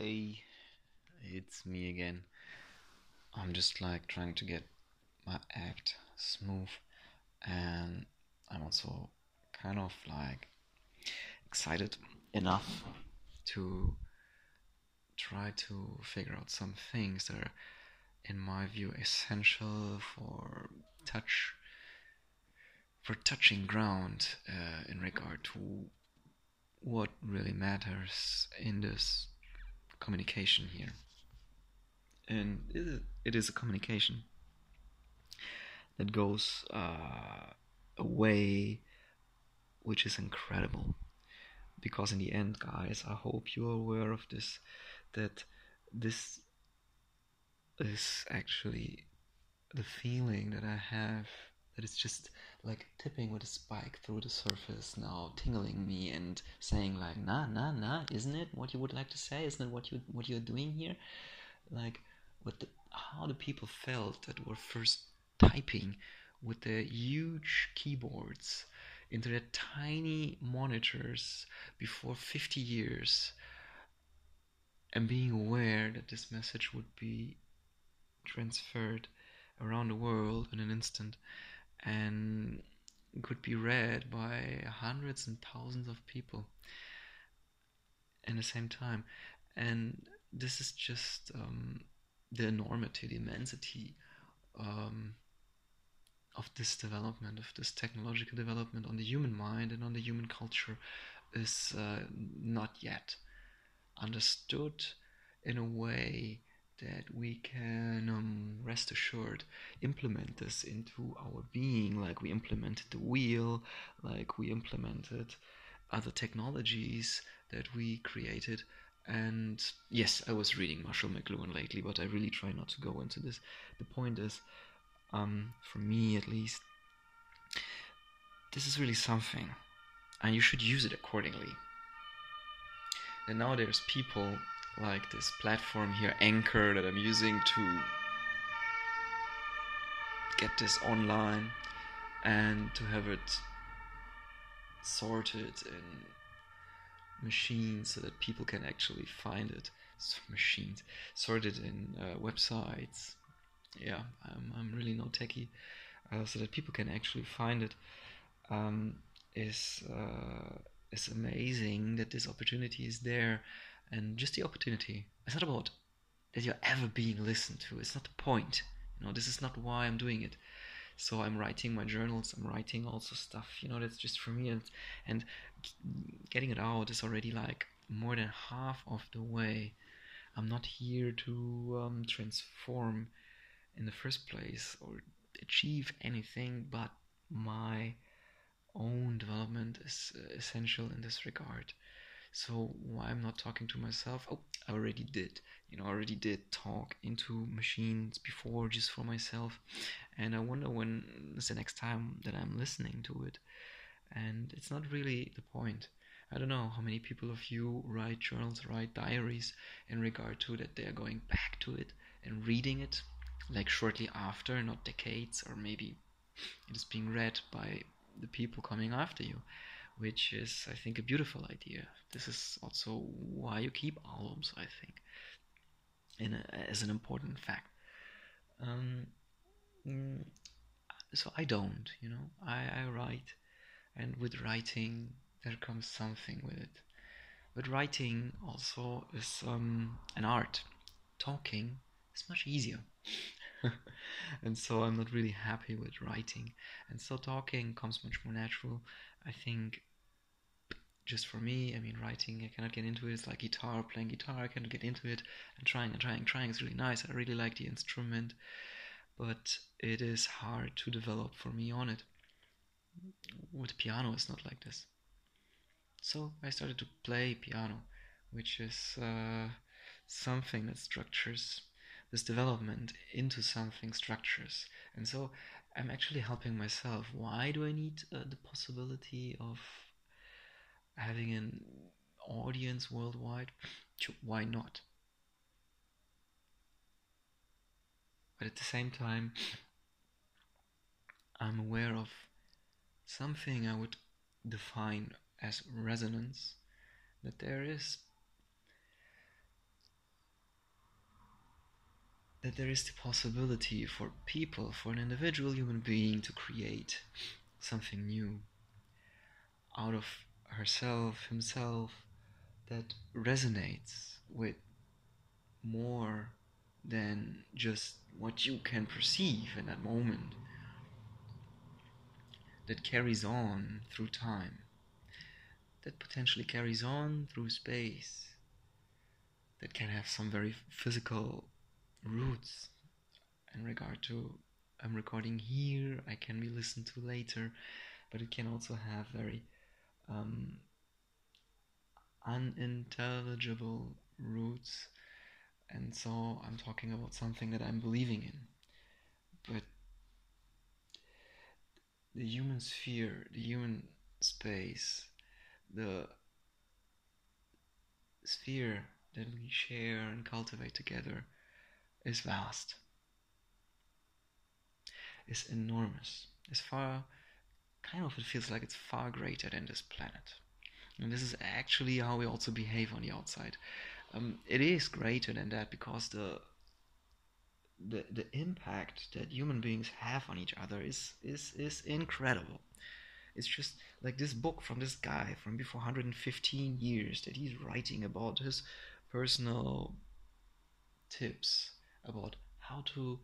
Hey, it's me again. I'm just like trying to get my act smooth, and I'm also kind of like excited enough to try to figure out some things that are, in my view, essential for touch, for touching ground uh, in regard to what really matters in this communication here. And it is, a communication that goes uh, a way which is incredible. Because in the end, guys, I hope you're aware of this that this is actually the feeling that I have that it's just like tipping with a spike through the surface now, tingling me and saying like, nah, nah, nah, isn't it what you would like to say? Isn't it what you what you're doing here? Like, what the, how the people felt that were first typing with the huge keyboards into the tiny monitors before 50 years and being aware that this message would be transferred around the world in an instant and could be read by hundreds and thousands of people in the same time. And this is just um, the enormity the immensity um, of this development, of this technological development on the human mind and on the human culture is uh, not yet understood in a way that we can um, rest assured implement this into our being. Like we implemented the wheel like we implemented other technologies that we created. And yes i was reading marshall mcluhan lately but i really try not to go into this. The point is um, for me at least, this is really something, and you should use it accordingly. And now there's people like this platform here, Anchor, that I'm using to get this online and to have it sorted in machines so that people can actually find it. So machines. Sorted in uh, websites. Yeah, I'm, I'm really no techie, uh, so that people can actually find it um, is uh, is amazing that this opportunity is there, and just the opportunity. It's not about that you're ever being listened to. It's not the point. You know, this is not why I'm doing it. So I'm writing my journals. I'm writing also stuff. You know, that's just for me, and and getting it out is already like more than half of the way. I'm not here to um, transform in the first place or achieve anything, but my own development is uh, essential in this regard. So why I'm not talking to myself? Oh, I already did. You know, I already did talk into machines before just for myself, and I wonder when is the next time that I'm listening to it. And it's not really the point. I don't know how many people of you write journals, write diaries in regard to that they are going back to it and reading it like shortly after, not decades, or maybe it is being read by the people coming after you, which is, I think, a beautiful idea. This is also why you keep albums, I think, in a, as an important fact. Um, mm, so I don't, you know, I, I write, and with writing, there comes something with it. But writing also is um, an art. Talking is much easier. and so I'm not really happy with writing. And so talking comes much more natural. I think just for me, I mean, writing, I cannot get into it. It's like guitar, playing guitar, I cannot get into it. And trying and trying, trying is really nice. I really like the instrument, but it is hard to develop for me on it. With piano, it's not like this. So I started to play piano, which is uh, something that structures this development into something structures. And so I'm actually helping myself. Why do I need uh, the possibility of having an audience worldwide? Why not? But at the same time, I'm aware of something I would define as resonance, that there is that there is the possibility for people, for an individual human being to create something new out of herself, himself, that resonates with more than just what you can perceive in that moment, that carries on through time, that potentially carries on through space, that can have some very physical roots. In regard to I'm recording here, I can be listened to later, but it can also have very um, unintelligible roots, and so I'm talking about something that I'm believing in. But the human sphere, the human space, the sphere that we share and cultivate together is vast, is enormous, is far, kind of, it feels like it's far greater than this planet. And this is actually how we also behave on the outside. Um, it is greater than that because the the the impact that human beings have on each other is is is incredible. It's just like this book from this guy from before 115 years that he's writing about his personal tips about how to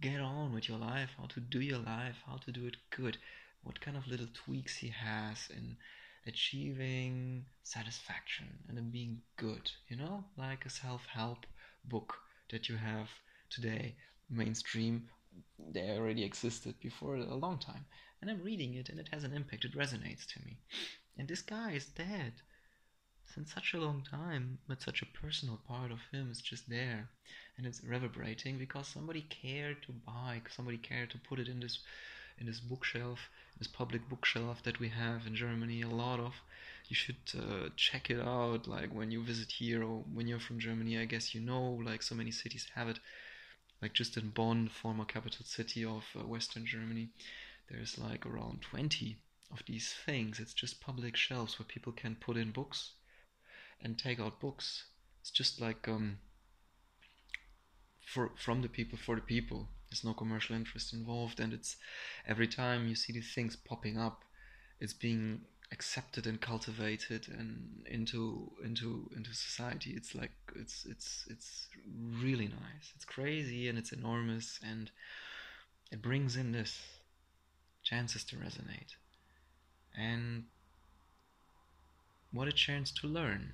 get on with your life, how to do your life, how to do it good, what kind of little tweaks he has in achieving satisfaction and in being good, you know, like a self help book that you have today, mainstream, they already existed before a long time. And I'm reading it and it has an impact, it resonates to me. And this guy is dead since such a long time, but such a personal part of him is just there. And it's reverberating because somebody cared to buy, somebody cared to put it in this in this bookshelf, this public bookshelf that we have in Germany, a lot of. You should uh, check it out, like when you visit here or when you're from Germany. I guess you know, like so many cities have it. Like just in Bonn, former capital city of uh, Western Germany, there's like around 20 of these things. It's just public shelves where people can put in books and take out books. It's just like um, for from the people for the people. There's no commercial interest involved, and it's every time you see these things popping up, it's being accepted and cultivated and into into into society. It's like it's it's it's really nice. It's crazy and it's enormous, and it brings in this chances to resonate, and what a chance to learn